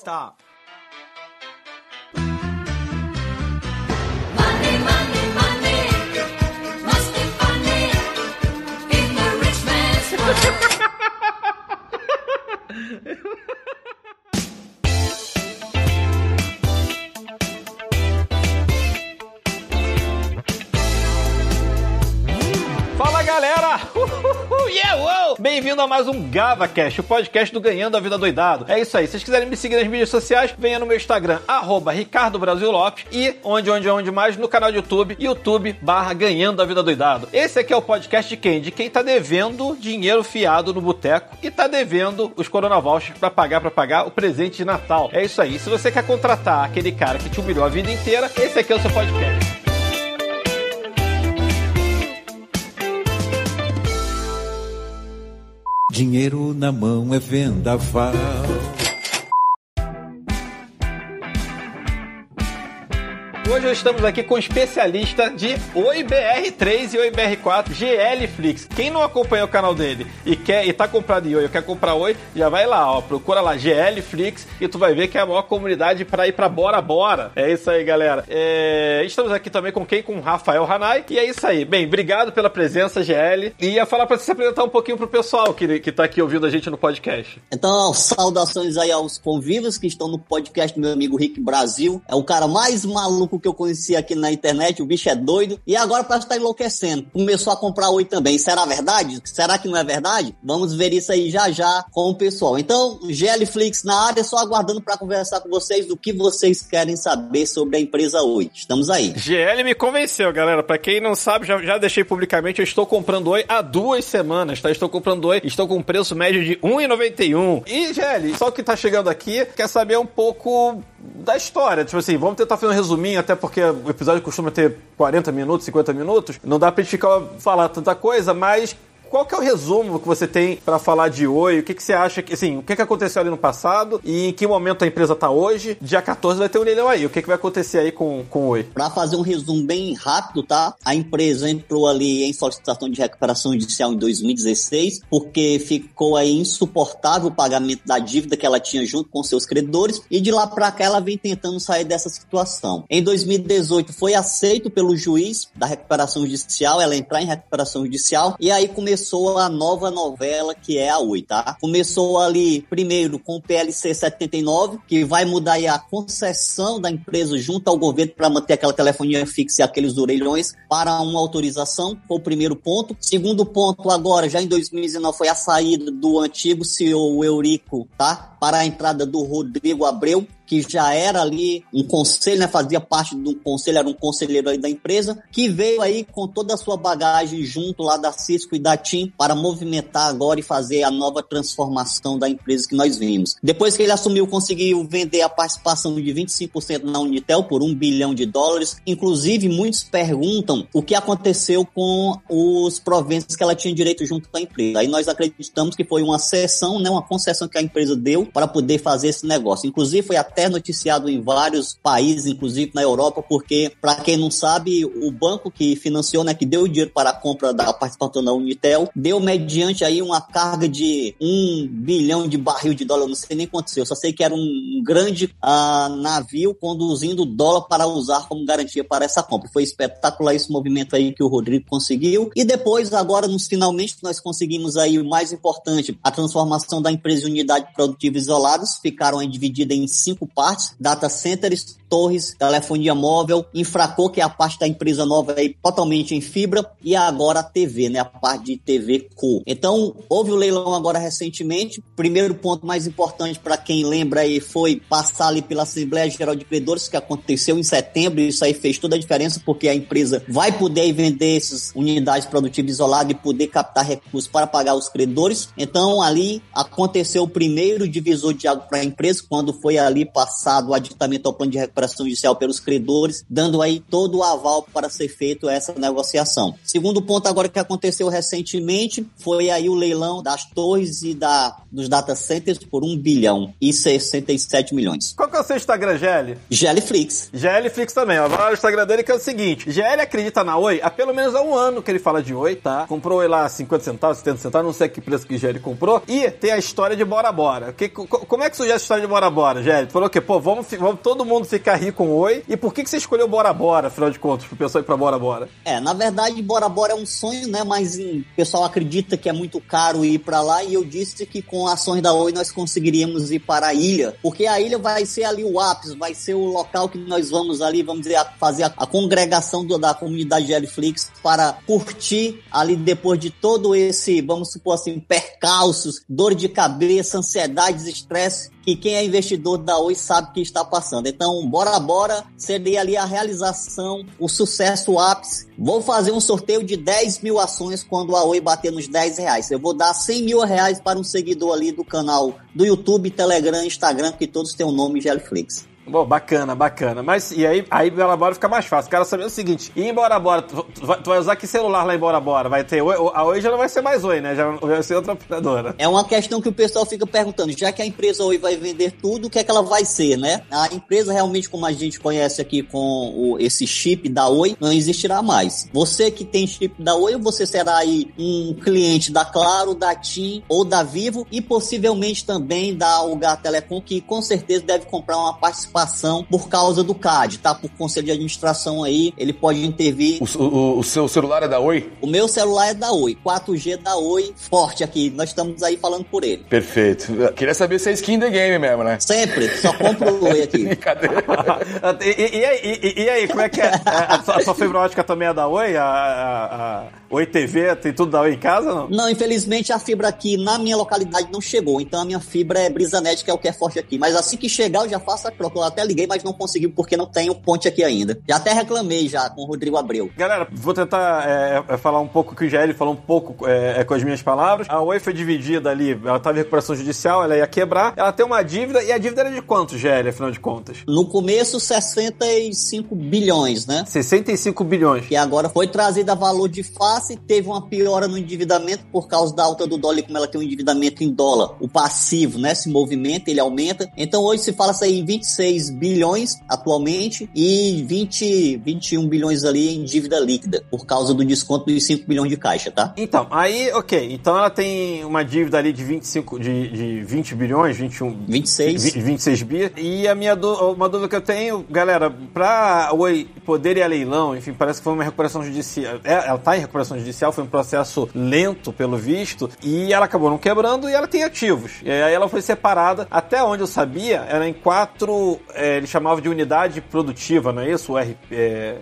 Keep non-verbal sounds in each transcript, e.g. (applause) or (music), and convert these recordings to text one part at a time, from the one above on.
した。Bem-vindo a mais um GavaCast, o podcast do Ganhando a Vida Doidado. É isso aí, se vocês quiserem me seguir nas mídias sociais, venha no meu Instagram, arroba e onde, onde, onde mais, no canal do YouTube, YouTube barra Ganhando a Vida Doidado. Esse aqui é o podcast de quem? De quem tá devendo dinheiro fiado no boteco e tá devendo os Corona pra pagar, pra pagar o presente de Natal. É isso aí, se você quer contratar aquele cara que te humilhou a vida inteira, esse aqui é o seu podcast. Dinheiro na mão é vendaval. Hoje estamos aqui com um especialista de Oi BR3 e Oi BR4, GL Flix. Quem não acompanha o canal dele e quer e tá comprado em Oi, quer comprar Oi, já vai lá, ó, procura lá GL Flix e tu vai ver que é a maior comunidade para ir para Bora Bora. É isso aí, galera. É, estamos aqui também com quem? Com Rafael Hanai. E é isso aí. Bem, obrigado pela presença, GL. E ia falar para você se apresentar um pouquinho pro pessoal que, que tá aqui ouvindo a gente no podcast. Então, saudações aí aos convivas que estão no podcast do meu amigo Rick Brasil. É o cara mais maluco que eu conheci aqui na internet, o bicho é doido. E agora parece que tá enlouquecendo. Começou a comprar oi também. Será verdade? Será que não é verdade? Vamos ver isso aí já já com o pessoal. Então, GLFlix na área, só aguardando para conversar com vocês do que vocês querem saber sobre a empresa Oi. Estamos aí. GL me convenceu, galera. Pra quem não sabe, já, já deixei publicamente, eu estou comprando Oi há duas semanas, tá? Estou comprando Oi, estou com um preço médio de R$ 1,91. E, GL, só que tá chegando aqui, quer saber um pouco da história. Tipo assim, vamos tentar fazer um resuminho, até porque o episódio costuma ter 40 minutos, 50 minutos. Não dá pra gente ficar falar tanta coisa, mas qual que é o resumo que você tem para falar de Oi? O que, que você acha que, assim, o que, que aconteceu ali no passado e em que momento a empresa tá hoje? Dia 14 vai ter um leilão aí. O que, que vai acontecer aí com, com Oi? Para fazer um resumo bem rápido, tá? A empresa entrou ali em solicitação de recuperação judicial em 2016, porque ficou aí insuportável o pagamento da dívida que ela tinha junto com seus credores, e de lá para cá ela vem tentando sair dessa situação. Em 2018 foi aceito pelo juiz da recuperação judicial, ela entrar em recuperação judicial, e aí começou a nova novela que é a Oi, tá? Começou ali primeiro com o PLC 79, que vai mudar a concessão da empresa junto ao governo para manter aquela telefonia fixa e aqueles orelhões para uma autorização, foi o primeiro ponto. Segundo ponto agora, já em 2019 foi a saída do antigo CEO Eurico, tá? Para a entrada do Rodrigo Abreu, que já era ali um conselho, né, fazia parte do conselho, era um conselheiro aí da empresa, que veio aí com toda a sua bagagem junto lá da Cisco e da TIM para movimentar agora e fazer a nova transformação da empresa que nós vimos. Depois que ele assumiu, conseguiu vender a participação de 25% na Unitel por um bilhão de dólares. Inclusive, muitos perguntam o que aconteceu com os proventos que ela tinha direito junto com a empresa. Aí nós acreditamos que foi uma cessão, né, uma concessão que a empresa deu para poder fazer esse negócio. Inclusive, foi até noticiado em vários países, inclusive na Europa, porque, para quem não sabe, o banco que financiou, né, que deu o dinheiro para a compra da participação da Unitel, deu mediante aí uma carga de um bilhão de barril de dólar, não sei nem quanto aconteceu, só sei que era um grande ah, navio conduzindo dólar para usar como garantia para essa compra. Foi espetacular esse movimento aí que o Rodrigo conseguiu. E depois, agora, nos finalmente, nós conseguimos aí o mais importante, a transformação da empresa em unidade produtiva isoladas, ficaram divididas em cinco partes, data centers, torres, telefonia móvel, Infracô, que é a parte da empresa nova aí totalmente em fibra, e agora a TV, né, a parte de TV Co. Então, houve o leilão agora recentemente. Primeiro ponto mais importante para quem lembra aí foi passar ali pela Assembleia Geral de Credores, que aconteceu em setembro, e isso aí fez toda a diferença, porque a empresa vai poder vender essas unidades produtivas isoladas e poder captar recursos para pagar os credores. Então, ali aconteceu o primeiro divisor de água para a empresa, quando foi ali passado o aditamento ao plano de recuperação recuperação judicial pelos credores, dando aí todo o aval para ser feito essa negociação. Segundo ponto agora que aconteceu recentemente foi aí o leilão das torres e da, dos data centers por 1 bilhão e 67 milhões. Qual que é o seu Instagram, GL? Geliflix. GL Flix também, ó. Vai lá no Instagram dele que é o seguinte: GL acredita na Oi há pelo menos há um ano que ele fala de Oi, tá? Comprou Oi lá 50 centavos, 70 centavos, não sei que preço que GL comprou. E tem a história de Bora Bora. Que, co- como é que surgiu essa história de Bora Bora, GL? Tu falou o quê? Pô, vamos, vamos todo mundo ficar rico com Oi. E por que, que você escolheu Bora Bora, afinal de contas, pro pessoal ir pra Bora Bora? É, na verdade, Bora Bora é um sonho, né? Mas hum, o pessoal acredita que é muito caro ir pra lá e eu disse que com ações da Oi nós conseguiríamos ir para a ilha, porque a ilha vai ser ali o ápice, vai ser o local que nós vamos ali, vamos dizer, fazer a, a congregação do- da comunidade Gelflix para curtir ali depois de todo esse, vamos supor assim, percalços, dor de cabeça, ansiedades, estresse que quem é investidor da Oi sabe que está passando. Então, bora, bora, seria ali a realização, o sucesso o ápice. Vou fazer um sorteio de 10 mil ações quando a Oi bater nos 10 reais. Eu vou dar 100 mil reais para um seguidor ali do canal do YouTube, Telegram, Instagram, que todos têm o nome Gelflix. Bom, bacana, bacana. Mas e aí, aí Bora Bora fica mais fácil. O cara saber o seguinte: e em Bora tu, tu vai, usar que celular lá em Bora Bora? Vai ter Oi? A Oi já não vai ser mais Oi, né? Já vai ser outra operadora. É uma questão que o pessoal fica perguntando, já que a empresa Oi vai vender tudo, o que é que ela vai ser, né? A empresa realmente, como a gente conhece aqui com o- esse chip da Oi, não existirá mais. Você que tem chip da Oi, você será aí um cliente da Claro, da TIM ou da Vivo e possivelmente também da Algar Telecom, que com certeza deve comprar uma participação por causa do CAD, tá? Por conselho de administração aí, ele pode intervir. O, o- o seu celular é da Oi? O meu celular é da Oi, 4G da Oi, forte aqui. Nós estamos aí falando por ele. Perfeito. Queria saber se é skin the game mesmo, né? Sempre, só compro o Oi aqui. (laughs) Brincadeira. (laughs) e, e- e aí, e- e aí, como é que é? A sua, a sua fibra ótica também é da Oi? A, a- a Oi TV tem tudo da Oi em casa, não? Não, infelizmente a fibra aqui na minha localidade não chegou, então a minha fibra é Brisanet, que é o que é forte aqui. Mas assim que chegar eu já faço a troca. Eu até liguei, mas não consegui porque não tenho ponte aqui ainda. Já até reclamei já com o Rodrigo Abreu. Galera, vou tentar é, é, falar um pouco o que o GL falou um pouco é, é, com as minhas palavras. A Oi foi dividida ali, ela estava em recuperação judicial, ela ia quebrar, ela tem uma dívida, e a dívida era de quanto, GL, afinal de contas? No começo, 65 bilhões, né? 65 bilhões. que agora foi trazida a valor de face, teve uma piora no endividamento por causa da alta do dólar, e como ela tem um endividamento em dólar, o passivo, né, se movimenta, ele aumenta. Então hoje se fala aí em 26 bilhões atualmente e 20, 21 bilhões ali em dívida líquida, por causa do desconto dos 5 bilhões de caixa, tá? Então, aí, ok. Então ela tem uma dívida ali de 25, de, de 20 bilhões, 21... 26. vi- 26 bi. E a minha uma dúvida que eu tenho, galera, pra Oi poder ir a leilão, enfim, parece que foi uma recuperação judicial. É, ela tá em recuperação judicial, foi um processo lento, pelo visto, e ela acabou não quebrando e ela tem ativos. E aí ela foi separada, até onde eu sabia, era em quatro, é, eles chamavam de unidade produtiva, não é isso? O R, é,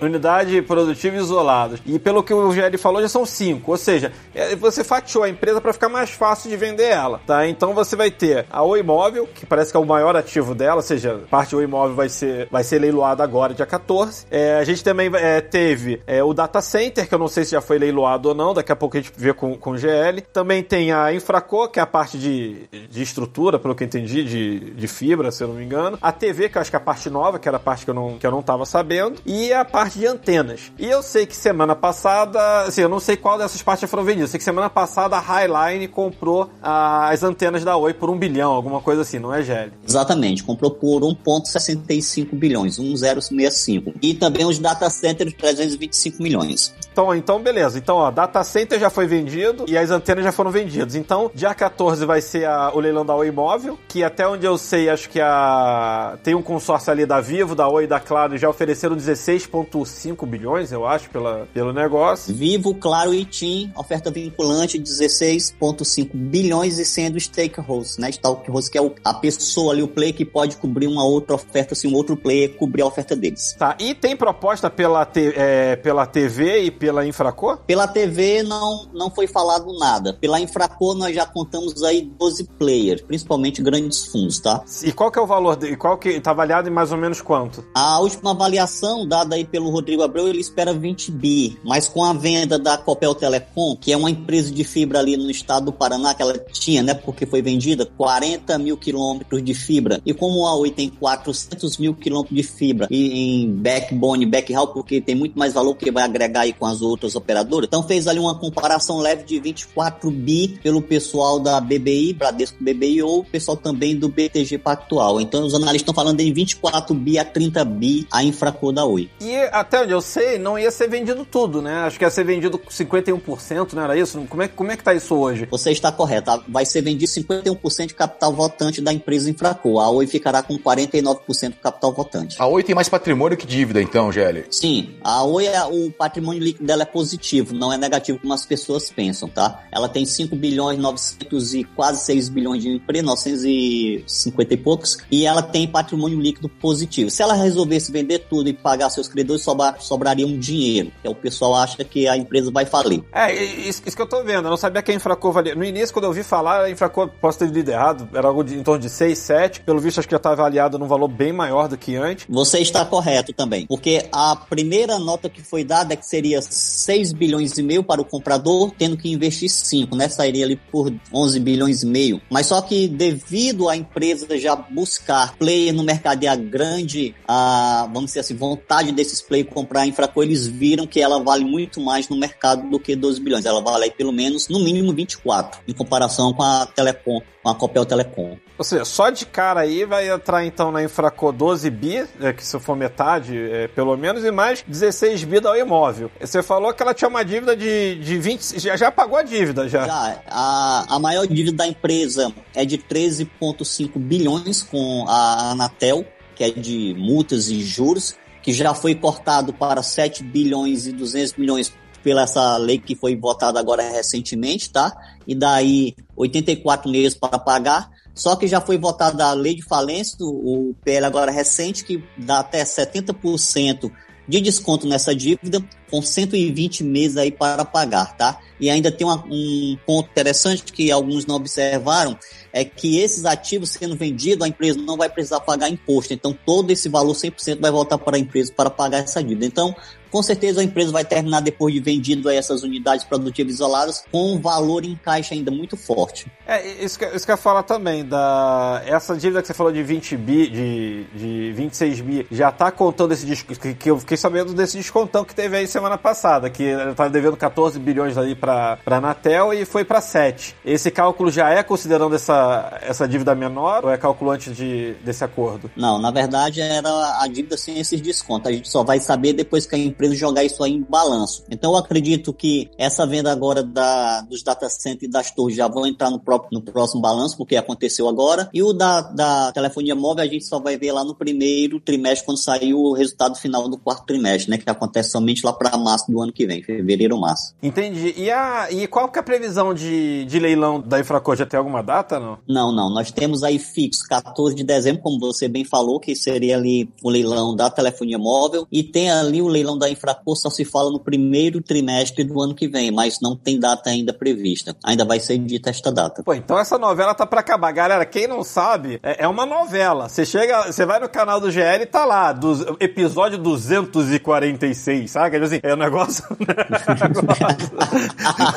unidade produtiva isolada. E pelo que o GL falou, já são cinco. Ou seja, é, você fatiou a empresa para ficar mais fácil de vender ela, tá? Então você vai ter a Oi Imóvel, que parece que é o maior ativo dela, ou seja, parte do Imóvel vai ser, vai ser leiloada agora, dia 14. É, a gente também é, teve é, o Data Center, que eu não sei se já foi leiloado ou não, daqui a pouco a gente vê com, com GL. Também tem a Infraco, que é a parte de, de estrutura, pelo que eu entendi, de, de fibra, se eu não me engano. A TV, que eu acho que é a parte nova, que era a parte que eu não, que eu não tava sabendo. E a parte de antenas. E eu sei que semana passada, assim, eu não sei qual dessas partes já foram vendidas. Eu sei que semana passada a Highline comprou ah, as antenas da Oi por um bilhão, alguma coisa assim, não é, GL? Exatamente, comprou por 1,65 bilhões, 1,065. E também os data centers, 325 milhões. Então, então, beleza. Então, ó, data center já foi vendido e as antenas já foram vendidas. Então, dia 14 vai ser a- o leilão da Oi Imóvel, que até onde eu sei, acho que a tem um consórcio ali da Vivo, da Oi e da Claro, já ofereceram 16,5 bilhões, eu acho, pela, pelo negócio. Vivo, Claro e TIM, oferta vinculante 16,5 bilhões e sendo stakeholders, né? Stakeholders que é o- a pessoa ali, o player que pode cobrir uma outra oferta se um outro player cobrir a oferta deles. Tá, e tem proposta pela, T- é, pela TV e pela Infracô? Pela TV não, não foi falado nada. Pela Infracô nós já contamos aí 12 players, principalmente grandes fundos, tá? E qual que é o valor dele? Qual que tá avaliado em mais ou menos quanto? A última avaliação dada aí pelo Rodrigo Abreu, ele espera 20 bi, mas com a venda da Copel Telecom, que é uma empresa de fibra ali no estado do Paraná, que ela tinha, né, porque foi vendida, 40 mil quilômetros de fibra, e como a Oi tem 400 mil quilômetros de fibra e em backbone, backhaul, porque tem muito mais valor que vai agregar aí com as outras operadoras, então fez ali uma comparação leve de 24 bi pelo pessoal da BBI, Bradesco BBI, ou o pessoal também do BTG Pactual. Então os analistas estão falando em 24 bi a 30 bi a Infracô da Oi. E até onde eu sei, não ia ser vendido tudo, né? Acho que ia ser vendido 51%, não era isso? Como é, como é que tá isso hoje? Você está correto. tá? Vai ser vendido 51% de capital votante da empresa Infracô. A Oi ficará com 49% do capital votante. A Oi tem mais patrimônio que dívida, então, GL. Sim, a Oi, é- o patrimônio líquido dela é positivo, não é negativo como as pessoas pensam, tá? Ela tem 5 bilhões 900 e quase 6 bilhões de empresa, 950 e poucos, e ela tem patrimônio líquido positivo. Se ela resolvesse vender tudo e pagar seus credores, sobra, sobraria um dinheiro, que é o pessoal acha que a empresa vai falir. É, isso, isso que eu tô vendo. Eu não sabia que a Infracô valia. No início, quando eu ouvi falar, a Infracô, posso ter lido errado, era algo de, em torno de 6, 7. Pelo visto, acho que já tá avaliado num valor bem maior do que antes. Você está correto também, porque a primeira nota que foi dada é que seria 6 bilhões e meio para o comprador, tendo que investir 5, né? Sairia ali por 11 bilhões e meio. Mas só que devido à empresa já buscar player no mercado e a grande, a, vamos dizer assim, vontade desses players comprar a Infraco, eles viram que ela vale muito mais no mercado do que 12 bilhões. Ela vale aí pelo menos, no mínimo, 24, em comparação com a Telecom, com a Copel Telecom. Ou seja, só de cara aí vai entrar então na Infracô 12 bi, é, que se for metade, é, pelo menos, e mais 16 bi da imóvel. Você falou que ela tinha uma dívida de, de 20. Já, já pagou a dívida já. Já, a, a maior dívida da empresa é de 13,5 bilhões com a Anatel, que é de multas e juros, que já foi cortado para 7 bilhões e 200 milhões pela essa lei que foi votada agora recentemente, tá? E daí 84 meses para pagar. Só que já foi votada a lei de falência, o PL agora recente, que dá até 70% de desconto nessa dívida, com 120 meses aí para pagar, tá? E ainda tem uma- um ponto interessante que alguns não observaram, é que esses ativos sendo vendidos, a empresa não vai precisar pagar imposto. Então, todo esse valor 100% vai voltar para a empresa para pagar essa dívida. Então, com certeza a empresa vai terminar depois de vendido essas unidades produtivas isoladas com um valor em caixa ainda muito forte. É, isso que, isso que eu ia falar também, da, essa dívida que você falou de 20 bi, de, de 26 bi, já tá contando esse desconto, que, que eu fiquei sabendo desse descontão que teve aí semana passada, que tava devendo 14 bilhões ali pra, pra Anatel e foi pra 7. Esse cálculo já é considerando essa, essa dívida menor ou é cálculo antes de, desse acordo? Não, na verdade era a dívida sem esses descontos. A gente só vai saber depois que a empresa jogar isso aí em balanço. Então eu acredito que essa venda agora da, dos data centers e das torres já vão entrar no, próprio, no próximo balanço, porque aconteceu agora. E o da, da telefonia móvel a gente só vai ver lá no primeiro trimestre, quando sair o resultado final do quarto trimestre, né? Que acontece somente lá para março do ano que vem, fevereiro ou março. Entendi. E, a, e qual que é a previsão de, de leilão da Infracor? Já tem alguma data, não? Não, não. Nós temos aí fixo 14 de dezembro, como você bem falou, que seria ali o leilão da telefonia móvel. E tem ali o leilão da Infracor, só se fala no primeiro trimestre do ano que vem, mas não tem data ainda prevista. Ainda vai ser dita esta data. Pô, então essa novela tá pra acabar. Galera, quem não sabe, é, é uma novela. Você chega, você vai no canal do GL e tá lá, do, episódio 246, sabe? Quer dizer assim, é um negócio. (laughs)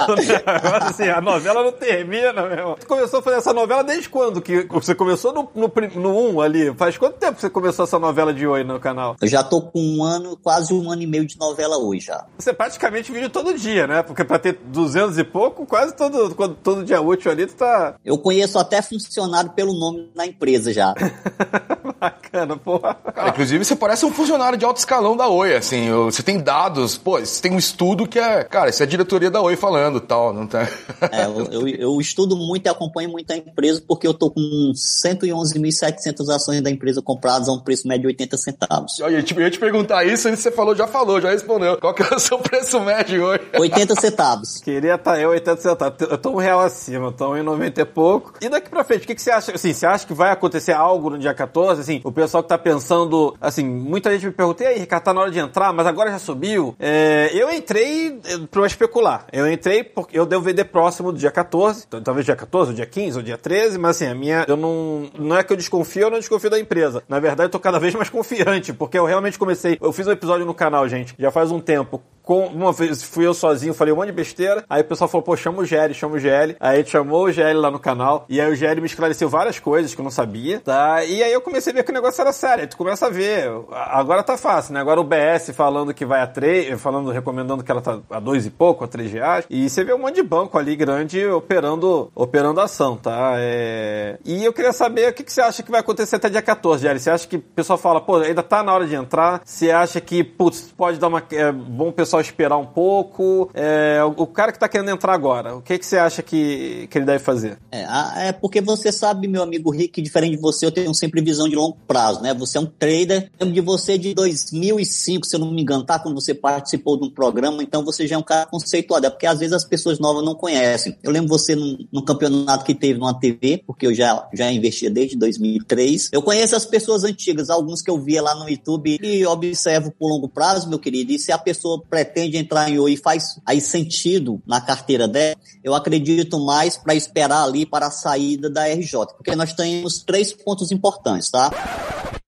um negócio assim, a novela não termina, meu. Você começou a fazer essa novela desde quando? Que você começou no, no, no 1 ali? Faz quanto tempo que você começou essa novela de oi no canal? Eu já tô com um ano, quase um ano e meio de novela hoje já. Você praticamente vídeo todo dia, né? Porque pra ter 200 e pouco, quase todo, quando- todo dia útil ali, tu tá Eu conheço até funcionário pelo nome na empresa já. (laughs) bacana, porra. Cara, inclusive você parece um funcionário de alto escalão da Oi, assim, você tem dados, pô, você tem um estudo que é, cara, isso é a diretoria da Oi falando tal, não tá? É, eu, eu, eu estudo muito e acompanho muito a empresa porque eu tô com 111.700 ações da empresa compradas a um preço médio de 80 centavos. Eu ia te, eu ia te perguntar isso, e você falou, já falou, já respondeu. Qual que é o seu (laughs) preço médio hoje? 80 centavos. Queria estar eu 80 centavos. Eu tô um real acima, eu tô em 90 e pouco. E daqui pra frente, o que, que você acha? Assim, você acha que vai acontecer algo no dia 14? Assim, o pessoal que tá pensando, assim, muita gente me pergunta, e aí, Ricardo, tá na hora de entrar, mas agora já subiu? É, eu entrei eh, pra especular. Eu entrei porque eu devo vender próximo do dia 14, então, talvez dia 14, ou dia 15, ou dia 13, mas assim, a minha, eu não, não é que eu desconfio, eu não desconfio da empresa. Na verdade, eu tô cada vez (laughs) mais confiante, porque eu realmente comecei, eu fiz um episódio no canal, gente, já faz um tempo, com, uma vez fui eu sozinho, falei um monte de besteira. Aí o pessoal falou, pô, chama o GL, chama o GL. Aí a gente chamou o GL lá no canal. E aí o GL me esclareceu várias coisas que eu não sabia, tá? E aí eu comecei a ver que o negócio era sério. Aí tu começa a ver. Agora tá fácil, né? Agora o BS falando que vai a 3, falando, recomendando que ela tá a 2 e pouco, a 3 reais. E você vê um monte de banco ali grande operando, operando ação, tá? É... E eu queria saber o que, que você acha que vai acontecer até dia 14, GL. Você acha que o pessoal fala, pô, ainda tá na hora de entrar? Você acha que, putz, pode dar uma. É bom o pessoal esperar um pouco? É, o, cara que tá querendo entrar agora, o que, que você acha que, que ele deve fazer? É, é porque você sabe, meu amigo Rick, diferente de você, eu tenho sempre visão de longo prazo, né? Você é um trader. Lembro de você de 2005, se eu não me engano, tá? Quando você participou de um programa, então você já é um cara conceituado. É porque às vezes as pessoas novas não conhecem. Eu lembro você num, num campeonato que teve numa TV, porque eu já, já investia desde 2003. Eu conheço as pessoas antigas, alguns que eu via lá no YouTube e observo por longo prazo, meu querido. E se a pessoa pretende entrar em Oi faz aí sentido na carteira dela, eu acredito mais para esperar ali para a saída da RJ, porque nós temos três pontos importantes, tá?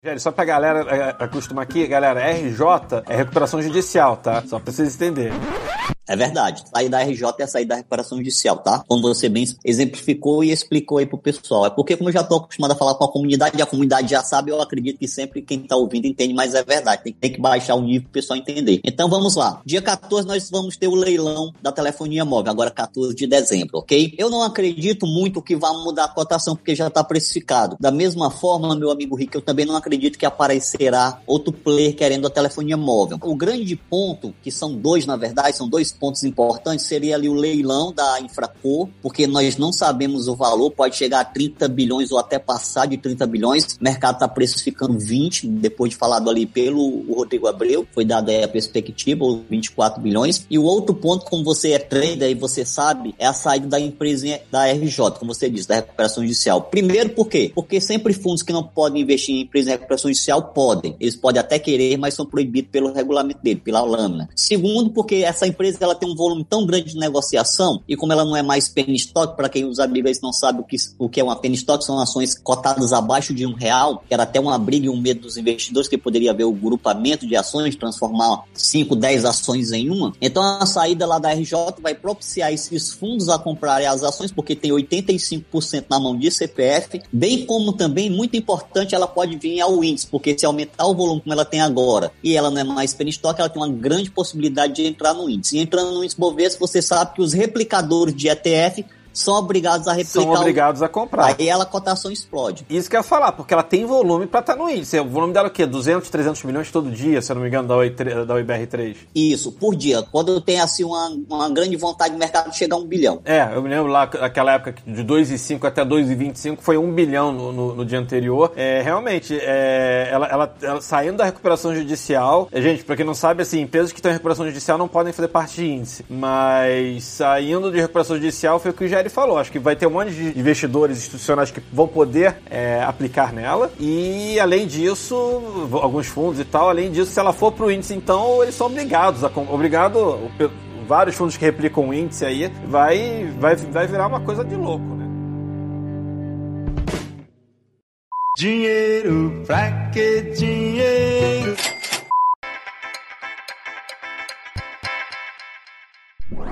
Velho, só pra galera é, acostumar aqui, galera, RJ é recuperação judicial, tá? Só pra vocês entenderem. É verdade. Sair da RJ é sair da recuperação judicial, tá? Como você bem exemplificou e explicou aí pro pessoal. É porque, como eu já tô acostumado a falar com a comunidade, a comunidade já sabe, eu acredito que sempre quem tá ouvindo entende, mas é verdade. Tem, tem que baixar o nível pro pessoal entender. Então vamos lá. Dia 14 nós vamos ter o leilão da telefonia móvel, agora 14 de dezembro, ok? Eu não acredito muito que vá mudar a cotação, porque já tá precificado. Da mesma forma, meu amigo Rick, eu também não acredito que aparecerá outro player querendo a telefonia móvel. O grande ponto, que são dois, na verdade, são dois pontos importantes, seria ali o leilão da Infracor, porque nós não sabemos o valor, pode chegar a 30 bilhões ou até passar de 30 bilhões. O mercado está precificando 20, depois de falado ali pelo Rodrigo Abreu, foi dada a perspectiva, os 24 bilhões. E o outro ponto, como você é trader e você sabe, é a saída da empresa da RJ, como você disse, da recuperação judicial. Primeiro, por quê? Porque sempre fundos que não podem investir em empresa de recuperação judicial podem. Eles podem até querer, mas são proibidos pelo regulamento dele, pela lâmina. Segundo, porque essa empresa ela tem um volume tão grande de negociação e como ela não é mais penny stock, para quem os amigos não sabe o que, o que é uma penny stock, são ações cotadas abaixo de um real, que era até uma briga e um medo dos investidores, que poderia haver o grupamento de ações, transformar 5, 10 ações em uma. Então a saída lá da RJ vai propiciar esses fundos a comprarem as ações, porque tem 85% na mão de CPF, bem como também, muito importante, ela pode vir ao índice, porque se aumentar o volume como ela tem agora e ela não é mais penny stock, ela tem uma grande possibilidade de entrar no índice. Entrando no índice Bovespa, você sabe que os replicadores de ETF são obrigados a replicar. São o- obrigados a comprar. Aí ela a cotação explode. Isso que eu ia falar, porque ela tem volume pra estar no índice. O volume dela é o quê? 200, 300 milhões todo dia, se eu não me engano, da, OI, da OIBR3. Isso, por dia. Quando tem assim uma, uma grande vontade de mercado de chegar a um bilhão. É, eu me lembro lá, aquela época de 2,5 até 2,25 foi 1 bilhão no, no, no dia anterior. É, realmente, é, ela, ela, ela saindo da recuperação judicial. é, gente, pra quem não sabe, assim, empresas que estão em recuperação judicial não podem fazer parte de índice. Mas saindo de recuperação judicial foi o que o Jerry falou. Acho que vai ter um monte de investidores institucionais que vão poder é, aplicar nela. E além disso, alguns fundos e tal, além disso, se ela for pro índice, então eles são obrigados a. Obrigado. o vários fundos que replicam o índice aí, vai, vai, vai virar uma coisa de louco, né? Dinheiro, pra que dinheiro?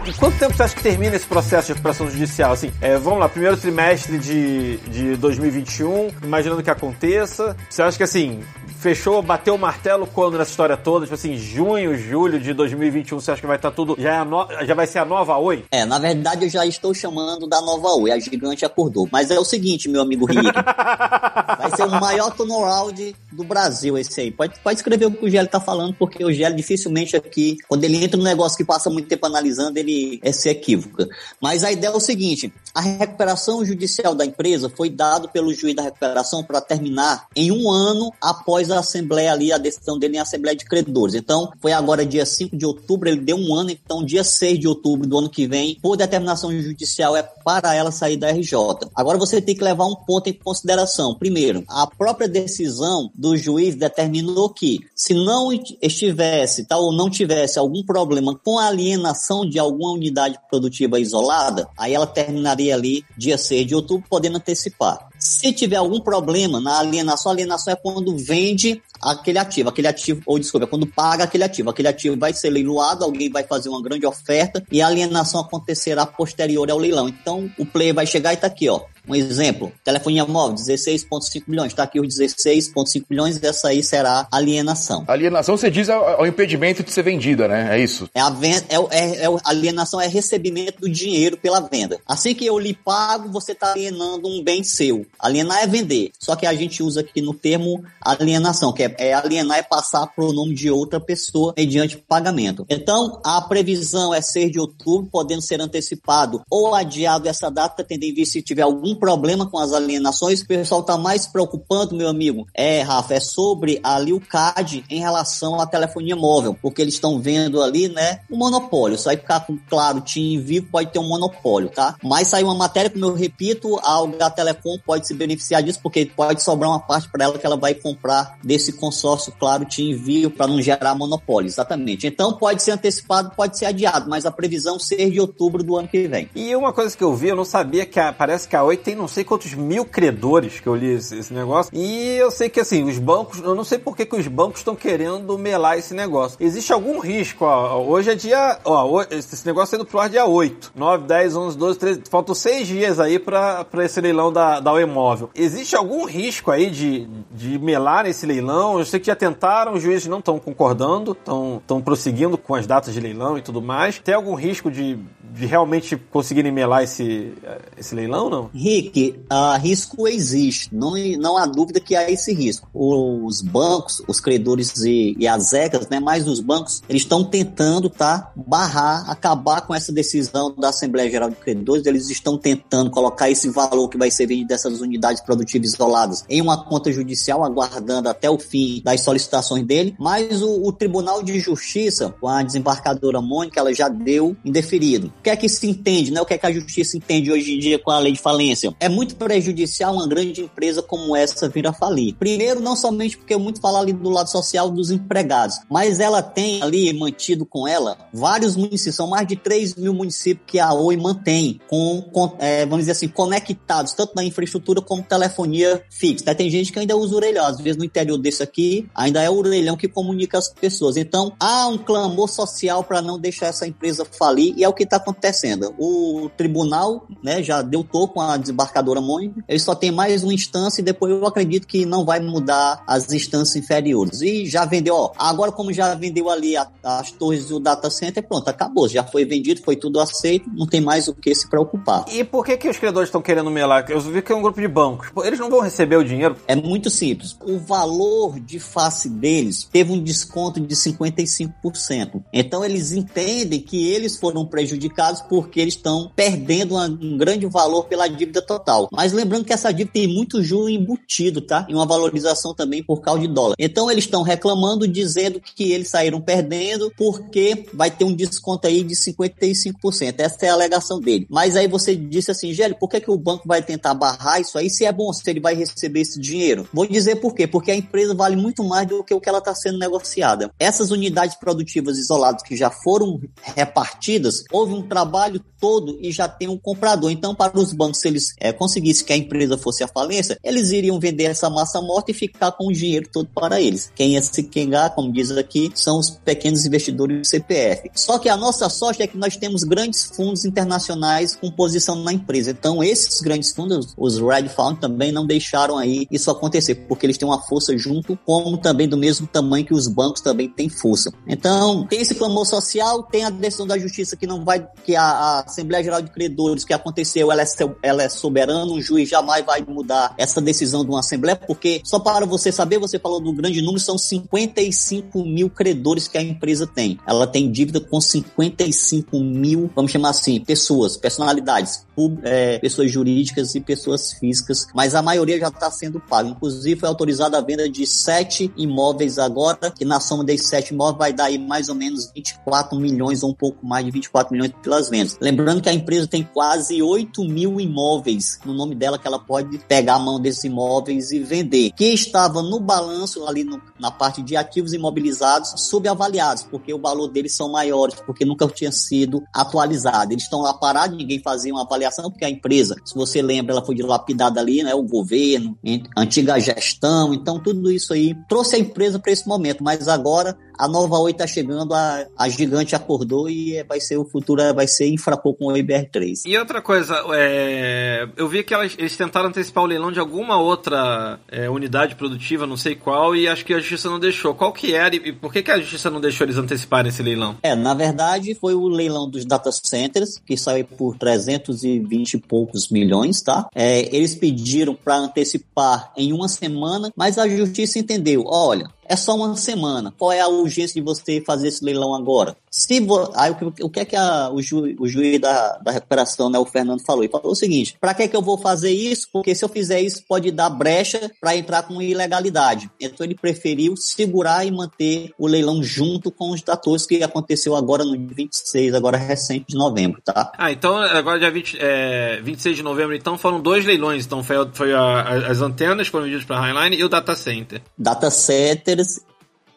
E quanto tempo você acha que termina esse processo de recuperação judicial? Assim, é, vamos lá, primeiro trimestre de, de 2021, imaginando que aconteça. Você acha que assim, fechou, bateu o martelo quando nessa história toda? Tipo assim, junho, julho de 2021, você acha que vai estar tudo. Já, é no- já vai ser a nova Oi? É, na verdade eu já estou chamando da nova Oi, a gigante acordou. Mas é o seguinte, meu amigo Rick, (laughs) vai ser o maior turnaround do Brasil esse aí. Pode, pode escrever o que o Gélio tá falando, porque o Gélio dificilmente aqui, quando ele entra num negócio que passa muito tempo analisando, ele é se equívoca. Mas a ideia é o seguinte, a recuperação judicial da empresa foi dado pelo juiz da recuperação para terminar em um ano após faz a assembleia ali, a decisão dele em assembleia de credores. Então, foi agora dia 5 de outubro, ele deu um ano, então dia 6 de outubro do ano que vem, por determinação judicial, é para ela sair da RJ. Agora você tem que levar um ponto em consideração. Primeiro, a própria decisão do juiz determinou que se não estivesse, tal, ou não tivesse algum problema com a alienação de alguma unidade produtiva isolada, aí ela terminaria ali dia 6 de outubro, podendo antecipar. Se tiver algum problema na alienação, alienação é quando vende aquele ativo, aquele ativo, ou desculpa, é quando paga aquele ativo. Aquele ativo vai ser leiloado, alguém vai fazer uma grande oferta e a alienação acontecerá posterior ao leilão. Então, o player vai chegar e tá aqui, ó. Um exemplo, telefonia móvel, 16,5 milhões. Está aqui os 16,5 milhões, essa aí será alienação. Alienação, você diz, é o é o impedimento de ser vendida, né? É isso. É a venda, é, é, é o- alienação é recebimento do dinheiro pela venda. Assim que eu lhe pago, você está alienando um bem seu. Alienar é vender. Só que a gente usa aqui no termo alienação, que é, é alienar é passar para o nome de outra pessoa mediante pagamento. Então, a previsão é 6 de outubro, podendo ser antecipado ou adiado essa data, tendo em vista se tiver algum problema com as alienações. O pessoal está mais preocupando, meu amigo, é, Rafa, é sobre ali o CAD em relação à telefonia móvel, porque eles estão vendo ali, né, um monopólio. Só vai ficar com claro, TIM e Vivo pode ter um monopólio, tá? Mas saiu uma matéria, como eu repito, a Alga Telecom pode se beneficiar disso, porque pode sobrar uma parte para ela que ela vai comprar desse consórcio, claro, TIM e Vivo, para não gerar monopólio, exatamente. Então pode ser antecipado, pode ser adiado, mas a previsão 6 de outubro do ano que vem. E uma coisa que eu vi, eu não sabia que a, parece que a Oi tem não sei quantos mil credores que eu li esse, esse negócio. E eu sei que assim, os bancos, eu não sei por que, que os bancos estão querendo melar esse negócio. Existe algum risco, ó, hoje é dia, ó, esse negócio indo pro ar dia 8, 9, 10, 11, 12, 13, faltam seis dias aí pra esse leilão da, da Oi Móvel. Existe algum risco aí de, de melar esse leilão? Eu sei que já tentaram, os juízes não estão concordando, estão prosseguindo com as datas de leilão e tudo mais. Tem algum risco de, de realmente conseguirem melar esse, eh, esse leilão, não? Rick, ah, risco existe, não, não há dúvida que há esse risco. Os bancos, os credores e, e as ECAs, né, mais os bancos, eles estão tentando tá, barrar, acabar com essa decisão da Assembleia Geral de Credores, eles estão tentando colocar esse valor que vai ser vendido dessas unidades produtivas isoladas em uma conta judicial, aguardando até o fim das solicitações dele, mas o, o Tribunal de Justiça, com a desembarcadora Mônica, ela já deu indeferido. O que é que se entende, né? O que é que a justiça entende hoje em dia com a lei de falência? É muito prejudicial uma grande empresa como essa vir a falir. Primeiro, não somente porque eu muito falar ali do lado social dos empregados, mas ela tem ali mantido com ela vários municípios, são mais de 3 mil municípios que a Oi mantém, com, com, é, vamos dizer assim, conectados, tanto na infraestrutura como telefonia fixa. Né? Tem gente que ainda usa orelhão, às vezes no interior desse aqui, ainda é o orelhão que comunica as pessoas. Então, há um clamor social para não deixar essa empresa falir, e é o que está acontecendo. O tribunal né, já deu toco com a desembarcadora Mônica, ele só tem mais uma instância e depois eu acredito que não vai mudar as instâncias inferiores. E já vendeu, ó, agora como já vendeu ali a- as torres do data center, pronto, acabou, já foi vendido, foi tudo aceito, não tem mais o que se preocupar. E por que, que os credores estão querendo melar? Eu vi que é um grupo de bancos. Eles não vão receber o dinheiro. É muito simples. O valor de face deles teve um desconto de 55%. Então eles entendem que eles foram prejudicados porque eles estão perdendo uma- um grande valor pela dívida total. Mas lembrando que essa dívida tem muito juro embutido, tá? E uma valorização também por causa de dólar. Então eles estão reclamando, dizendo que eles saíram perdendo porque vai ter um desconto aí de 55%. Essa é a alegação dele. Mas aí você disse assim, Gélio, por que, que o banco vai tentar barrar isso aí se é bom, se ele vai receber esse dinheiro? Vou dizer por quê. Porque a empresa vale muito mais do que o que ela está sendo negociada. Essas unidades produtivas isoladas que já foram repartidas, houve um trabalho todo e já tem um comprador. Então, para os bancos, se eles eh, conseguissem que a empresa fosse à falência, eles iriam vender essa massa morta e ficar com o dinheiro todo para eles. Quem ia se quengar, como diz aqui, são os pequenos investidores do CPF. Só que a nossa sorte é que nós temos grandes fundos internacionais com posição na empresa. Então, esses grandes fundos, os Red Fund, também não deixaram aí isso acontecer, porque eles têm uma força junto, como também do mesmo tamanho que os bancos também têm força. Então, tem esse clamor social, tem a decisão da justiça que não vai, que a, a Assembleia Geral de Credores que aconteceu, ela é, ela é soberana, o juiz jamais vai mudar essa decisão de uma Assembleia, porque só para você saber, você falou do grande número, são 55 mil credores que a empresa tem. Ela tem dívida com 55 mil, vamos chamar assim, pessoas, personalidades. É, pessoas jurídicas e pessoas físicas, mas a maioria já está sendo paga. Inclusive, foi autorizada a venda de sete imóveis agora, que na soma desses sete imóveis vai dar aí mais ou menos 24 milhões ou um pouco mais de 24 milhões pelas vendas. Lembrando que a empresa tem quase 8 mil imóveis no nome dela que ela pode pegar a mão desses imóveis e vender, que estava no balanço ali no- na parte de ativos imobilizados subavaliados, porque o valor deles são maiores, porque nunca tinha sido atualizado. Eles estão lá parados, ninguém fazia uma avaliação, porque a empresa, se você lembra, ela foi dilapidada ali, né? O governo, antiga gestão, então tudo isso aí trouxe a empresa para esse momento, mas agora a nova Oi está chegando, a, a gigante acordou e vai ser o futuro, vai ser infrapou com o IBR3. E outra coisa, é, eu vi que elas- eles tentaram antecipar o leilão de alguma outra é, unidade produtiva, não sei qual, e acho que a justiça não deixou. Qual que era e, e por que, que a justiça não deixou eles anteciparem esse leilão? É, na verdade, foi o leilão dos data centers, que saiu por 320 e poucos milhões, tá? É, eles pediram para antecipar em uma semana, mas a justiça entendeu, olha, é só uma semana. Qual é a urgência de você fazer esse leilão agora? Se vo... Aí o que, é que a- o, ju... o juiz da, da recuperação, né, o Fernando falou? Ele falou o seguinte: para que é que eu vou fazer isso? Porque se eu fizer isso, pode dar brecha para entrar com ilegalidade. Então ele preferiu segurar e manter o leilão junto com os datores que aconteceu agora no dia 26, agora recente de novembro, tá? Ah, então agora dia 20, é, 26 de novembro, então foram dois leilões. Então foi, foi a- a- as antenas foram vendidas para a Highline e o data center. Data centers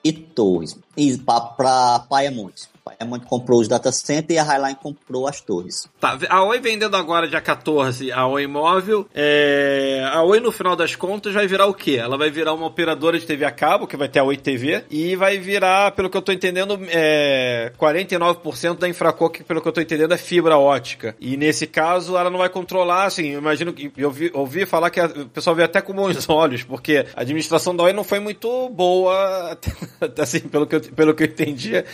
e torres. E para Paramount. Paramount comprou os data centers e a Highline comprou as torres. Tá, a Oi vendendo agora dia 14 a Oi Móvel. É, a Oi, no final das contas, vai virar o quê? Ela vai virar uma operadora de TV a cabo, que vai ter a Oi TV, e vai virar, pelo que eu tô entendendo, é, 49% da Infraco, que pelo que eu tô entendendo é fibra ótica. E nesse caso, ela não vai controlar, assim, eu imagino que eu ouvi, ouvi falar que a- o pessoal vê até com bons (laughs) olhos, porque a administração da Oi não foi muito boa, (laughs) assim, pelo que eu, pelo que eu entendia.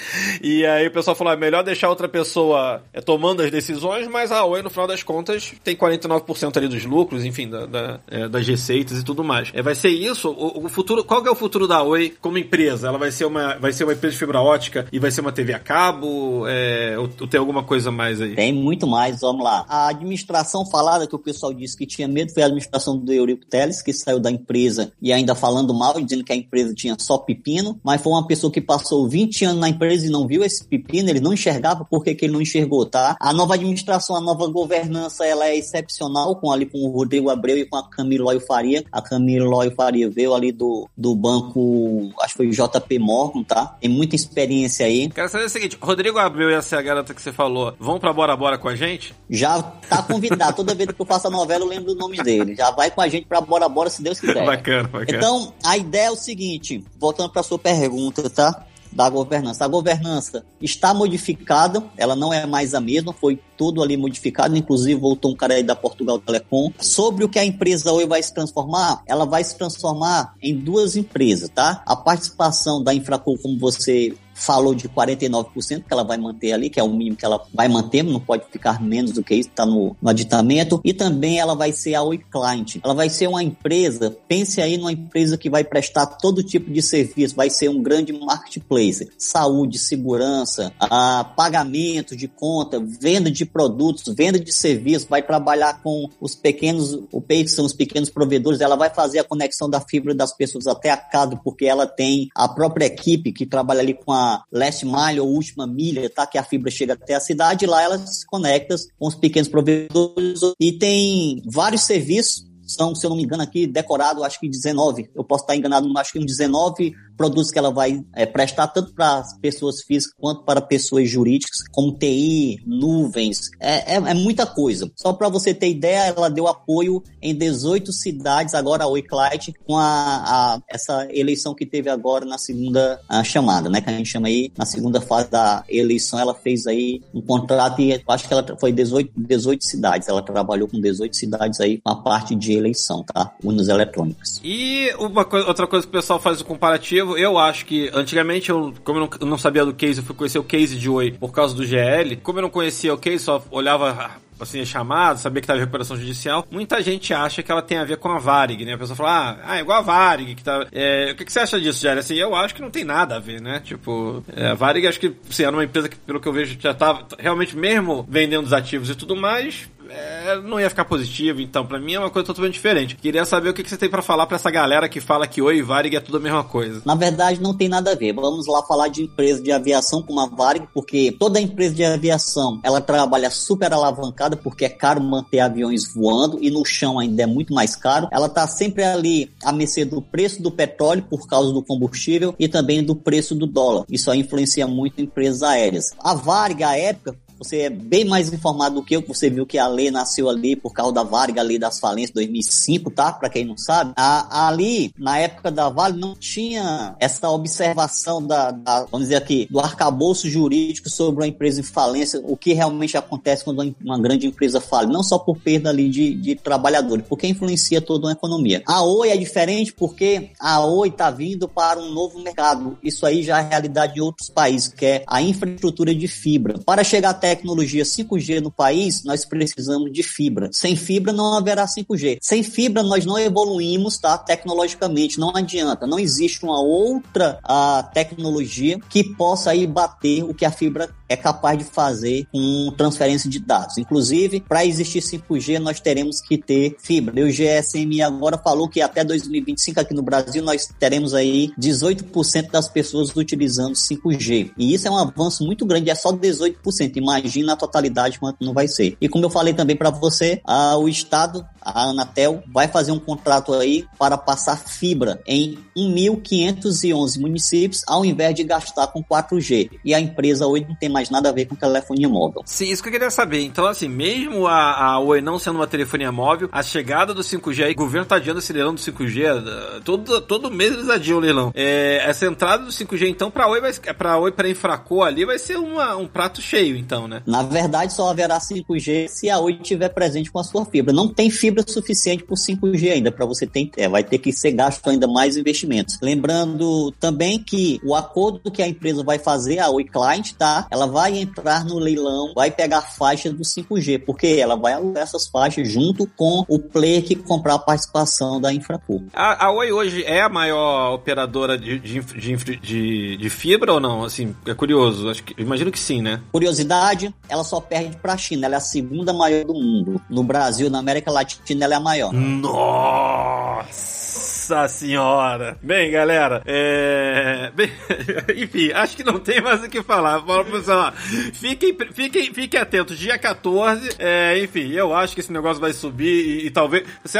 E aí o pessoal falou, é melhor deixar outra pessoa é, tomando as decisões, mas a Oi, no final das contas, tem 49% ali dos lucros, enfim, da, da- é, das receitas e tudo mais. É, vai ser isso? O, o futuro, qual que é o futuro da Oi como empresa? Ela vai ser uma, vai ser uma empresa de fibra ótica e vai ser uma TV a cabo? É, ou, ou tem alguma coisa mais aí? Tem muito mais, vamos lá. A administração falada que o pessoal disse que tinha medo foi a administração do Eurico Teles, que saiu da empresa e ainda falando mal, dizendo que a empresa tinha só pepino, mas foi uma pessoa que passou 20 anos na empresa e não viu esse pepino, ele não enxergava, por que ele não enxergou, tá? A nova administração, a nova governança, ela é excepcional, com ali com o Rodrigo Abreu e com a Camilo Faria. A Camilo Faria veio ali do, do banco, acho que foi JP Morgan, tá? Tem muita experiência aí. Quero saber o seguinte, Rodrigo Abreu e essa garota que você falou, vão pra Bora Bora com a gente? Já tá convidado. Toda vez que eu faço a novela, eu lembro do nome dele. Já vai com a gente pra Bora Bora, se Deus quiser. Bacana, bacana. Então, a ideia é o seguinte, voltando para sua pergunta, tá? Da governança. A governança está modificada, ela não é mais a mesma, foi tudo ali modificado, inclusive voltou um cara aí da Portugal Telecom. Sobre o que a empresa hoje vai se transformar, ela vai se transformar em duas empresas, tá? A participação da Infracol, como você falou de 49% que ela vai manter ali, que é o mínimo que ela vai manter, não pode ficar menos do que isso, está no, no aditamento. E também ela vai ser a Oi Client. Ela vai ser uma empresa, pense aí numa empresa que vai prestar todo tipo de serviço, vai ser um grande marketplace. Saúde, segurança, a pagamento de conta, venda de produtos, venda de serviços, vai trabalhar com os pequenos, o PEI, são os pequenos provedores, ela vai fazer a conexão da fibra das pessoas até a casa, porque ela tem a própria equipe que trabalha ali com a last mile ou última milha, tá? Que a fibra chega até a cidade e lá ela se conecta com os pequenos provedores e tem vários serviços são, se eu não me engano aqui, decorado, acho que 19. Eu posso estar enganado, acho que uns 19 produtos que ela vai é, prestar tanto para pessoas físicas quanto para pessoas jurídicas, como TI, nuvens, é, é, é muita coisa. Só para você ter ideia, ela deu apoio em 18 cidades, agora a Oiclite, com a, a, essa eleição que teve agora na segunda chamada, né? Que a gente chama aí, na segunda fase da eleição, ela fez aí um contrato e acho que ela foi 18, 18 cidades. Ela trabalhou com 18 cidades aí com a parte de eleição, tá? Urnas eletrônicas. E uma coisa, outra coisa que o pessoal faz o comparativo, eu acho que antigamente, eu, como eu não, eu não sabia do case, eu fui conhecer o case de Oi por causa do GL. Como eu não conhecia o case, só olhava assim, chamado, sabia que estava em recuperação judicial, muita gente acha que ela tem a ver com a Varig, né? A pessoa fala, ah, ah é igual a Varig, que tá... É, o que, que você acha disso, Jair? Assim, eu acho que não tem nada a ver, né? Tipo, é, a Varig, acho que, assim, era uma empresa que, pelo que eu vejo, já tava realmente mesmo vendendo os ativos e tudo mais, é, não ia ficar positivo. Então, pra mim é uma coisa totalmente diferente. Queria saber o que, que você tem pra falar pra essa galera que fala que Oi e Varig é tudo a mesma coisa. Na verdade, não tem nada a ver. Vamos lá falar de empresa de aviação como a Varig, porque toda empresa de aviação, ela trabalha super alavancada, porque é caro manter aviões voando e no chão ainda é muito mais caro. Ela tá sempre ali a mercê do preço do petróleo por causa do combustível e também do preço do dólar. Isso aí influencia muito empresas aéreas. A Varig, à época, você é bem mais informado do que eu, você viu que a lei nasceu ali por causa da Varga, a lei das falências 2005, tá? Pra quem não sabe. A, ali, na época da Vale, não tinha essa observação da, da, vamos dizer aqui, do arcabouço jurídico sobre uma empresa em falência, o que realmente acontece quando uma, grande empresa fale, não só por perda ali de, de trabalhadores, porque influencia toda uma economia. A Oi é diferente porque a Oi tá vindo para um novo mercado. Isso aí já é realidade em outros países, que é a infraestrutura de fibra. Para chegar até tecnologia 5G no país, nós precisamos de fibra. Sem fibra não haverá 5G. Sem fibra nós não evoluímos, tá? Tecnologicamente, não adianta. Não existe uma outra a, tecnologia que possa aí bater o que a fibra é capaz de fazer com transferência de dados. Inclusive, para existir 5G, nós teremos que ter fibra. E o GSMI agora falou que até 2025 aqui no Brasil nós teremos aí 18% das pessoas utilizando 5G. E isso é um avanço muito grande, é só 18%. Imagina a totalidade quanto não vai ser. E como eu falei também para você, a, o Estado, a Anatel, vai fazer um contrato aí para passar fibra em 1.511 municípios, ao invés de gastar com 4G. E a empresa hoje não tem mais nada a ver com telefonia móvel. Sim, isso que eu queria saber. Então, assim, mesmo a, a Oi não sendo uma telefonia móvel, a chegada do 5G, aí, o governo tá adiando esse leilão do 5G, eh, todo, todo mês eles adiam o leilão. É, essa entrada do 5G, então, pra Oi, vai, pra Oi, pra Infracô ali, vai ser uma, um prato cheio, então, né? Na verdade, só haverá 5G se a Oi estiver presente com a sua fibra. Não tem fibra suficiente por 5G ainda, para você ter, é, vai ter que ser gasto ainda mais investimentos. Lembrando também que o acordo que a empresa vai fazer, a Oi Client, tá? Ela vai entrar no leilão, vai pegar faixas do 5G, porque ela vai alugar essas faixas junto com o player que comprar a participação da Infraco. A, a Oi hoje é a maior operadora de, de, de- de fibra ou não? Assim, é curioso. Acho que, imagino que sim, né? Curiosidade, ela só perde para a China, ela é a segunda maior do mundo. No Brasil, na América Latina, ela é a maior. Nossa senhora! Bem, galera, é. Bem, (laughs) enfim, acho que não tem mais o que falar. Bora pro pessoal. Fiquem, fiquem, fiquem atentos, dia 14. É, enfim, eu acho que esse negócio vai subir e, e talvez. Você,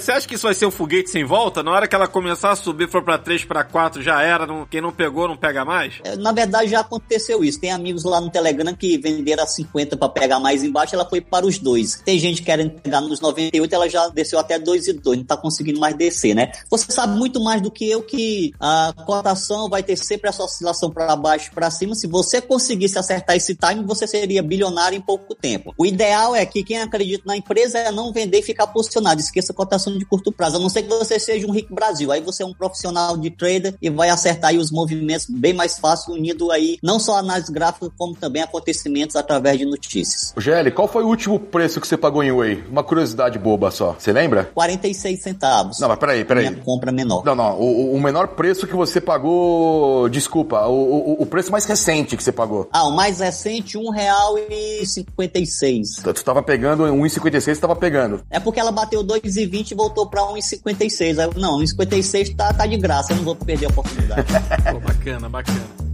você acha que isso vai ser um foguete sem volta? Na hora que ela começar a subir, for pra 3, pra 4, já era. não- quem não pegou, não pega mais? É, Na verdade, já aconteceu isso. Tem amigos lá no Telegram que venderam a 50 para pegar mais embaixo, ela foi para os dois. Tem gente querendo pegar nos 98, ela já desceu até 2 e 2, não tá conseguindo mais descer, né? Você sabe muito mais do que eu que a cotação vai ter sempre essa oscilação para baixo e para cima. Se você conseguisse acertar esse time, você seria bilionário em pouco tempo. O ideal é que quem acredita na empresa é não vender e ficar posicionado. Esqueça a cotação de curto prazo. A não ser que você seja um rico Brasil. Aí você é um profissional de trader e vai acertar aí os movimentos bem mais fácil, unindo aí não só análise gráfica, como também acontecimentos através de notícias. GL, qual foi o último preço que você pagou em Whey? Uma curiosidade boba só. Você lembra? 46 centavos. Não, mas peraí, peraí. Minha compra menor. Não, não. O, o menor preço que você pagou. Desculpa, o, o, o preço mais recente que você pagou. Ah, o mais recente, um real e 56. Tu tava pegando 1,56, você tava pegando. É porque ela bateu 2,20 e voltou pra 1,56. Aí eu, Não, 1,56 tá, tá de graça, eu não vou perder a oportunidade. (laughs) Pô, bacana, bacana.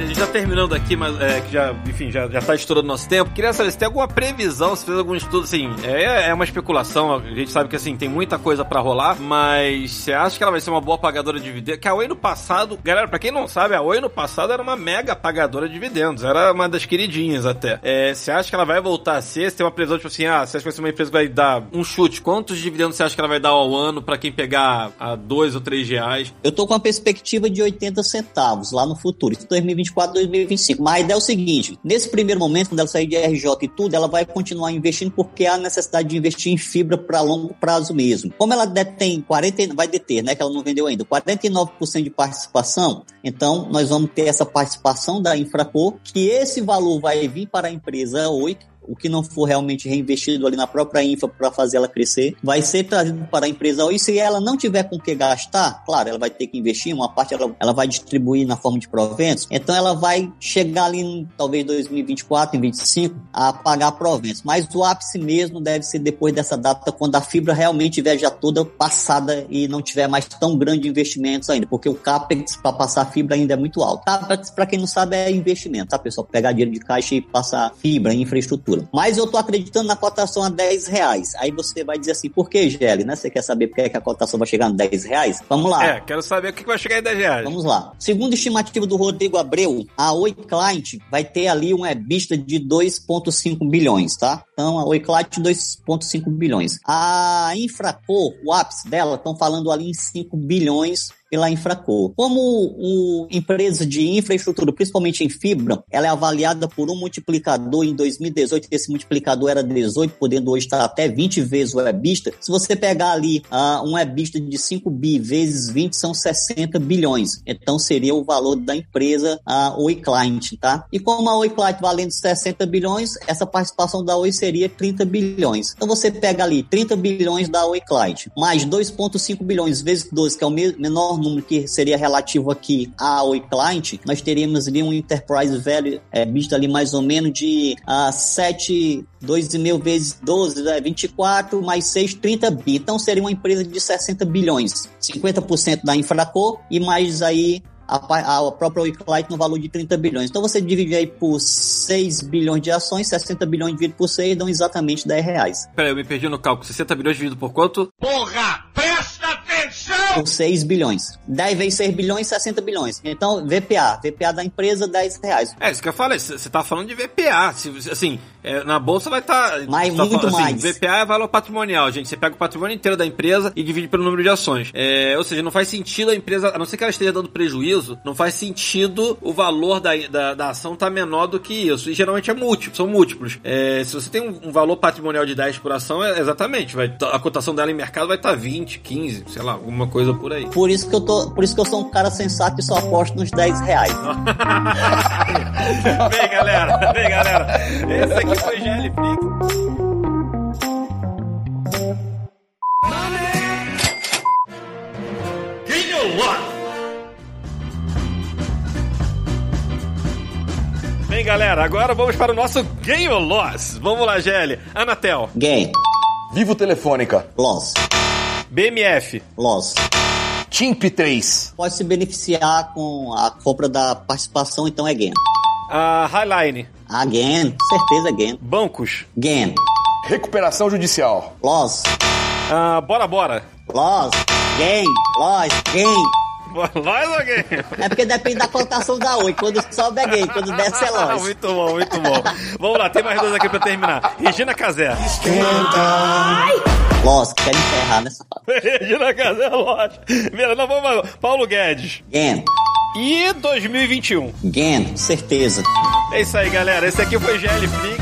A gente tá terminando aqui, mas é, que já, enfim, já, já tá estourando nosso tempo. Queria saber se tem alguma previsão, se fez algum estudo, assim, é, é uma especulação, a gente sabe que, assim, tem muita coisa pra rolar, mas você acha que ela vai ser uma boa pagadora de dividendos? Que a Oi no passado, galera, pra quem não sabe, a Oi no passado era uma mega pagadora de dividendos, era uma das queridinhas até. É, você acha que ela vai voltar a ser? Você tem uma previsão, tipo assim, ah, você acha que vai ser uma empresa que vai dar um chute? Quantos dividendos você acha que ela vai dar ao ano pra quem pegar a dois ou três reais? Eu tô com uma perspectiva de 80 centavos lá no futuro, isso 2024, 2025. Mas é o seguinte: nesse primeiro momento, quando ela sair de RJ e tudo, ela vai continuar investindo porque há necessidade de investir em fibra para longo prazo mesmo. Como ela detém 40, vai deter, né? Que ela não vendeu ainda, 49% de participação, então nós vamos ter essa participação da Infracor, que esse valor vai vir para a empresa Oi, o que não for realmente reinvestido ali na própria infra para fazer ela crescer, vai ser trazido para a empresa Oi. Se ela não tiver com o que gastar, claro, ela vai ter que investir, uma parte ela, ela vai distribuir na forma de proventos, então ela vai chegar ali talvez 2024, em 25, a pagar proventos. Mas o ápice mesmo deve ser depois dessa data, quando a fibra realmente estiver já toda passada e não tiver mais tão grande investimentos ainda, porque o CAPEX para passar fibra ainda é muito alto. CAPEX, para quem não sabe, é investimento, tá, pessoal? Pegar dinheiro de caixa e passar fibra, infraestrutura. Mas eu tô acreditando na cotação a 10 reais. Aí você vai dizer assim, por que, Gelli, né? Você quer saber por que a cotação vai chegar a 10 reais? Vamos lá. É, quero saber o que vai chegar em 10 reais. Vamos lá. Segundo a estimativa do Rodrigo Abreu, a Oi Client vai ter ali um EBITDA de 2,5 bilhões, tá? Então, a Oi Client 2,5 bilhões. A Infraco, o ápice dela, estão falando ali em 5 bilhões pela Infraco. Como o, empresa de infraestrutura, principalmente em fibra, ela é avaliada por um multiplicador em 2018, esse multiplicador era 18, podendo hoje estar até 20 vezes o EBITDA. Se você pegar ali uh, um EBITDA de 5 bi vezes 20, são 60 bilhões. Então seria o valor da empresa a Oi Client, tá? E como a Oi Client valendo 60 bilhões, essa participação da Oi seria 30 bilhões. Então você pega ali 30 bilhões da Oi Client, mais 2,5 bilhões vezes 12, que é o menor número que seria relativo aqui a Oi Client, nós teríamos ali um enterprise value é, visto ali mais ou menos de uh, 7, 2,5 vezes 12, é 24, mais 6, 30 bi. Então seria uma empresa de 60 bilhões, 50% da Infraco e mais aí a, a própria Wiclight no valor de 30 bilhões. Então você divide aí por 6 bilhões de ações, 60 bilhões dividido por 6 dão exatamente 10 reais. Peraí, eu me perdi no cálculo. 60 bilhões dividido por quanto? Por 6 bilhões. 10 vezes 6 bilhões, 60 bilhões. Então, VPA. VPA da empresa, 10 reais. É, isso que eu falei. Você tá falando de VPA. Se- Assim, é, na bolsa vai estar. Mas muito mais. VPA é valor patrimonial, gente. Você pega o patrimônio inteiro da empresa e divide pelo número de ações. É, ou seja, não faz sentido a empresa, a não ser que ela esteja dando prejuízo, não faz sentido o valor da, da, da ação estar menor do que isso. E geralmente é múltiplo, são múltiplos. É, se você tem um, um valor patrimonial de 10 por ação, é, exatamente. Vai, a cotação dela em mercado vai estar 20, 15, sei lá, alguma coisa por aí. Por isso que eu tô, por isso que eu sou um cara sensato e só aposto nos 10 reais. (laughs) Vem, galera. Vem, galera. Esse aqui foi GL Flix. Bem, galera, agora vamos para o nosso Game or Loss. Vamos lá, GL. Anatel, Gain, Vivo Telefônica. loss, BMF, loss. Timp 3. Pode se beneficiar com a compra da participação, então é gain. a Highline, Again, certeza é gain. Bancos, Gain, Recuperação Judicial. loss, a Bora Bora. loss, gain, loss, gain. Nós ou? É porque depende da cotação da Oi. Quando sobe é gain, quando desce é loss. (laughs) muito bom, muito bom. Vamos lá, tem mais dois aqui pra terminar. Regina Casé. Loss, quer encerrar nessa (laughs) Regina Casé, lógico. Beleza, não, vamos lá. Paulo Guedes. Gain, E 2021. gain, certeza. É isso aí, galera. Esse aqui foi GL Flix.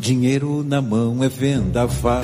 Dinheiro na mão é vendaval.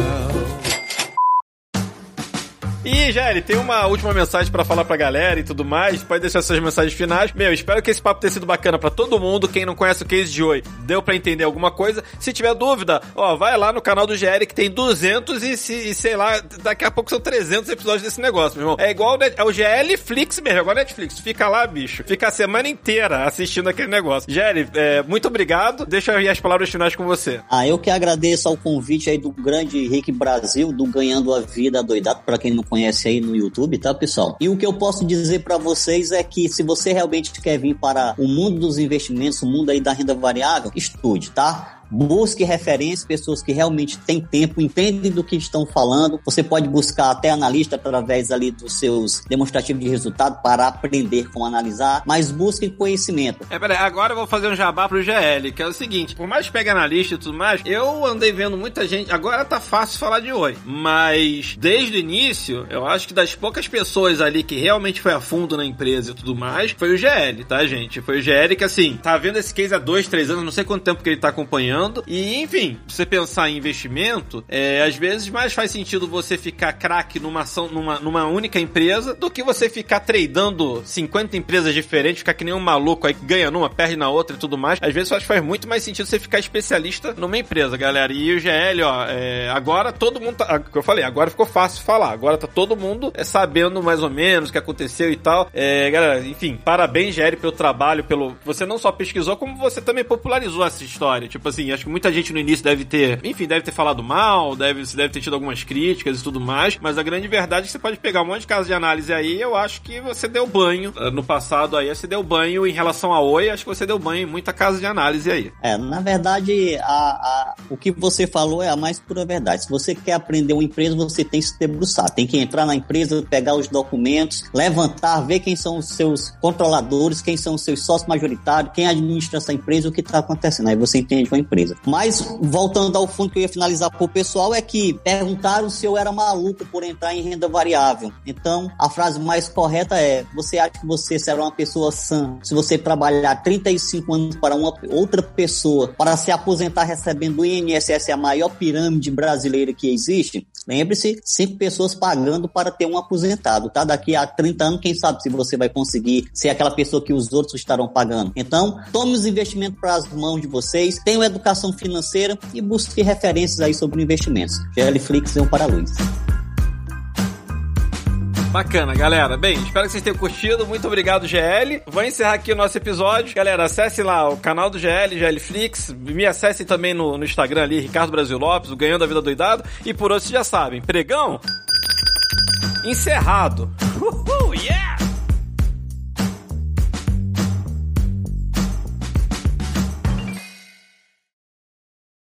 E, Gelli, tem uma última mensagem pra falar pra galera e tudo mais. Pode deixar suas mensagens finais. Meu, espero que esse papo tenha sido bacana pra todo mundo. Quem não conhece o case de hoje, deu pra entender alguma coisa. Se tiver dúvida, ó, vai lá no canal do GL que tem 200 e, e sei lá, daqui a pouco são 300 episódios desse negócio, meu irmão. É igual é o GL Flix mesmo, igual a Netflix. Fica lá, bicho. Fica a semana inteira assistindo aquele negócio. GL, é, muito obrigado. Deixa aí as palavras finais com você. Ah, eu que agradeço ao convite aí do grande Henrique Brasil, do Ganhando a Vida Doidado, pra quem não conhece aí no YouTube, tá, pessoal? E o que eu posso dizer pra vocês é que se você realmente quer vir para o mundo dos investimentos, o mundo aí da renda variável, estude, tá? Busque referências, pessoas que realmente têm tempo, entendem do que estão falando. Você pode buscar até analista através ali dos seus demonstrativos de resultado para aprender como analisar, mas busque conhecimento. É, peraí, agora eu vou fazer um jabá pro GL, que é o seguinte, por mais que pegue analista e tudo mais, eu andei vendo muita gente, agora tá fácil falar de oi, mas desde o início, eu acho que das poucas pessoas ali que realmente foi a fundo na empresa e tudo mais, foi o GL, tá, gente? Foi o GL que, assim, tá vendo esse case há dois, três anos, não sei quanto tempo que ele tá acompanhando, ganhando. E, enfim, você pensar em investimento, é, às vezes mais faz sentido você ficar craque numa ação, numa, numa única empresa, do que você ficar tradando 50 empresas diferentes, ficar que nem um maluco aí que ganha numa, perde na outra e tudo mais. Às vezes faz, muito mais sentido você ficar especialista numa empresa, galera. E o GL, ó, é, agora todo mundo tá. O que eu falei, agora ficou fácil falar. Agora tá todo mundo é, sabendo mais ou menos o que aconteceu e tal. É, galera, enfim, parabéns, GL, pelo trabalho, pelo. Você não só pesquisou, como você também popularizou essa história. Tipo assim, acho que muita gente no início deve ter, enfim, deve ter falado mal, deve, você deve ter tido algumas críticas e tudo mais, mas a grande verdade é que você pode pegar um monte de casos de análise aí, eu acho que você deu banho eh, no passado aí, você deu banho em relação a Oi, acho que você deu banho em muita casa de análise aí. É, na verdade, a, a- o que você falou é a mais pura verdade. Se você quer aprender uma empresa, você tem que se debruçar. Tem que entrar na empresa, pegar os documentos, levantar, ver quem são os seus controladores, quem são os seus sócios majoritários, quem administra essa empresa, o que está acontecendo. Aí você entende com a empresa. Mas, voltando ao fundo que eu ia finalizar pro pessoal, é que perguntaram se eu era maluco por entrar em renda variável. Então, a frase mais correta é: você acha que você será uma pessoa sã se você trabalhar 35 anos para uma outra pessoa para se aposentar recebendo INSS, a maior pirâmide brasileira que existe? Lembre-se, cinco pessoas pagando para ter um aposentado, tá? Daqui a 30 anos, quem sabe se você vai conseguir ser aquela pessoa que os outros estarão pagando. Então, tome os investimentos para as mãos de vocês, tenham educação financeira e busque referências aí sobre investimentos. Geliflix é um para luz. Bacana, galera. Bem, espero que vocês tenham curtido. Muito obrigado, GL. Vou encerrar aqui o nosso episódio. Galera, acesse lá o canal do GL, GLFlix. Me acessem também no, no Instagram ali, Ricardo Brasil Lopes, o Ganhando a Vida Doidado. E por hoje, vocês já sabem, pregão encerrado. Uhul, yeah!